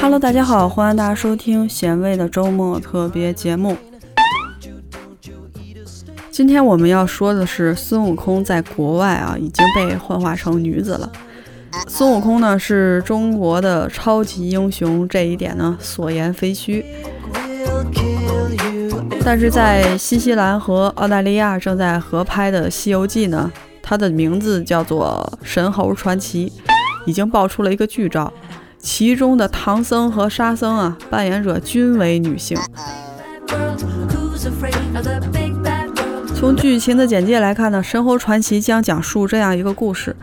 Hello，大家好，欢迎大家收听咸味的周末特别节目。今天我们要说的是孙悟空在国外啊已经被幻化成女子了。孙悟空呢是中国的超级英雄，这一点呢所言非虚。但是在新西兰和澳大利亚正在合拍的《西游记》呢，它的名字叫做《神猴传奇》，已经爆出了一个剧照，其中的唐僧和沙僧啊，扮演者均为女性。从剧情的简介来看呢，《神猴传奇》将讲述这样一个故事：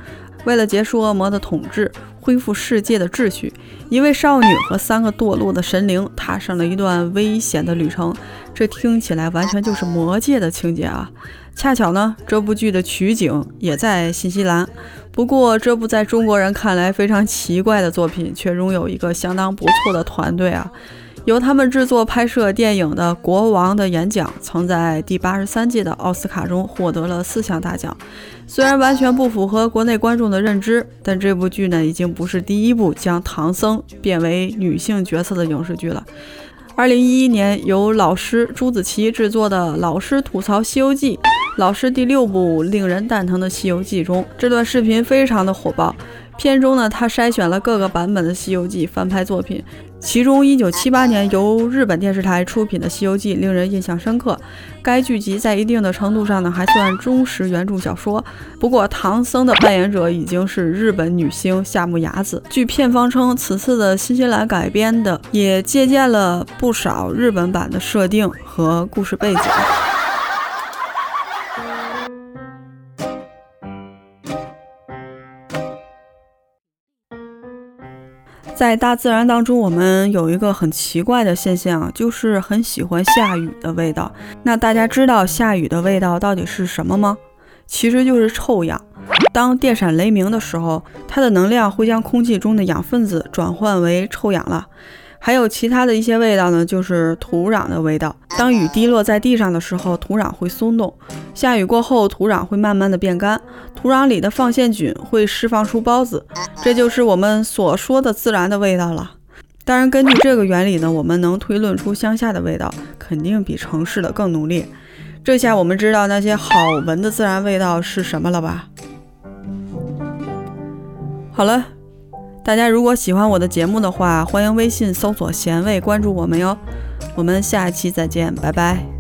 为了结束恶魔的统治，恢复世界的秩序，一位少女和三个堕落的神灵踏上了一段危险的旅程。这听起来完全就是魔界的情节啊！恰巧呢，这部剧的取景也在新西兰。不过，这部在中国人看来非常奇怪的作品，却拥有一个相当不错的团队啊！由他们制作拍摄电影的《国王的演讲》曾在第八十三届的奥斯卡中获得了四项大奖。虽然完全不符合国内观众的认知，但这部剧呢，已经不是第一部将唐僧变为女性角色的影视剧了。二零一一年由老师朱子琪制作的《老师吐槽西游记》，老师第六部令人蛋疼的《西游记》中，这段视频非常的火爆。片中呢，他筛选了各个版本的《西游记》翻拍作品，其中一九七八年由日本电视台出品的《西游记》令人印象深刻。该剧集在一定的程度上呢，还算忠实原著小说。不过，唐僧的扮演者已经是日本女星夏目雅子。据片方称，此次的新西兰改编的也借鉴了不少日本版的设定和故事背景。在大自然当中，我们有一个很奇怪的现象，就是很喜欢下雨的味道。那大家知道下雨的味道到底是什么吗？其实就是臭氧。当电闪雷鸣的时候，它的能量会将空气中的氧分子转换为臭氧了。还有其他的一些味道呢，就是土壤的味道。当雨滴落在地上的时候，土壤会松动；下雨过后，土壤会慢慢的变干，土壤里的放线菌会释放出孢子，这就是我们所说的自然的味道了。当然，根据这个原理呢，我们能推论出乡下的味道肯定比城市的更浓烈。这下我们知道那些好闻的自然味道是什么了吧？好了。大家如果喜欢我的节目的话，欢迎微信搜索“咸味”关注我们哟。我们下一期再见，拜拜。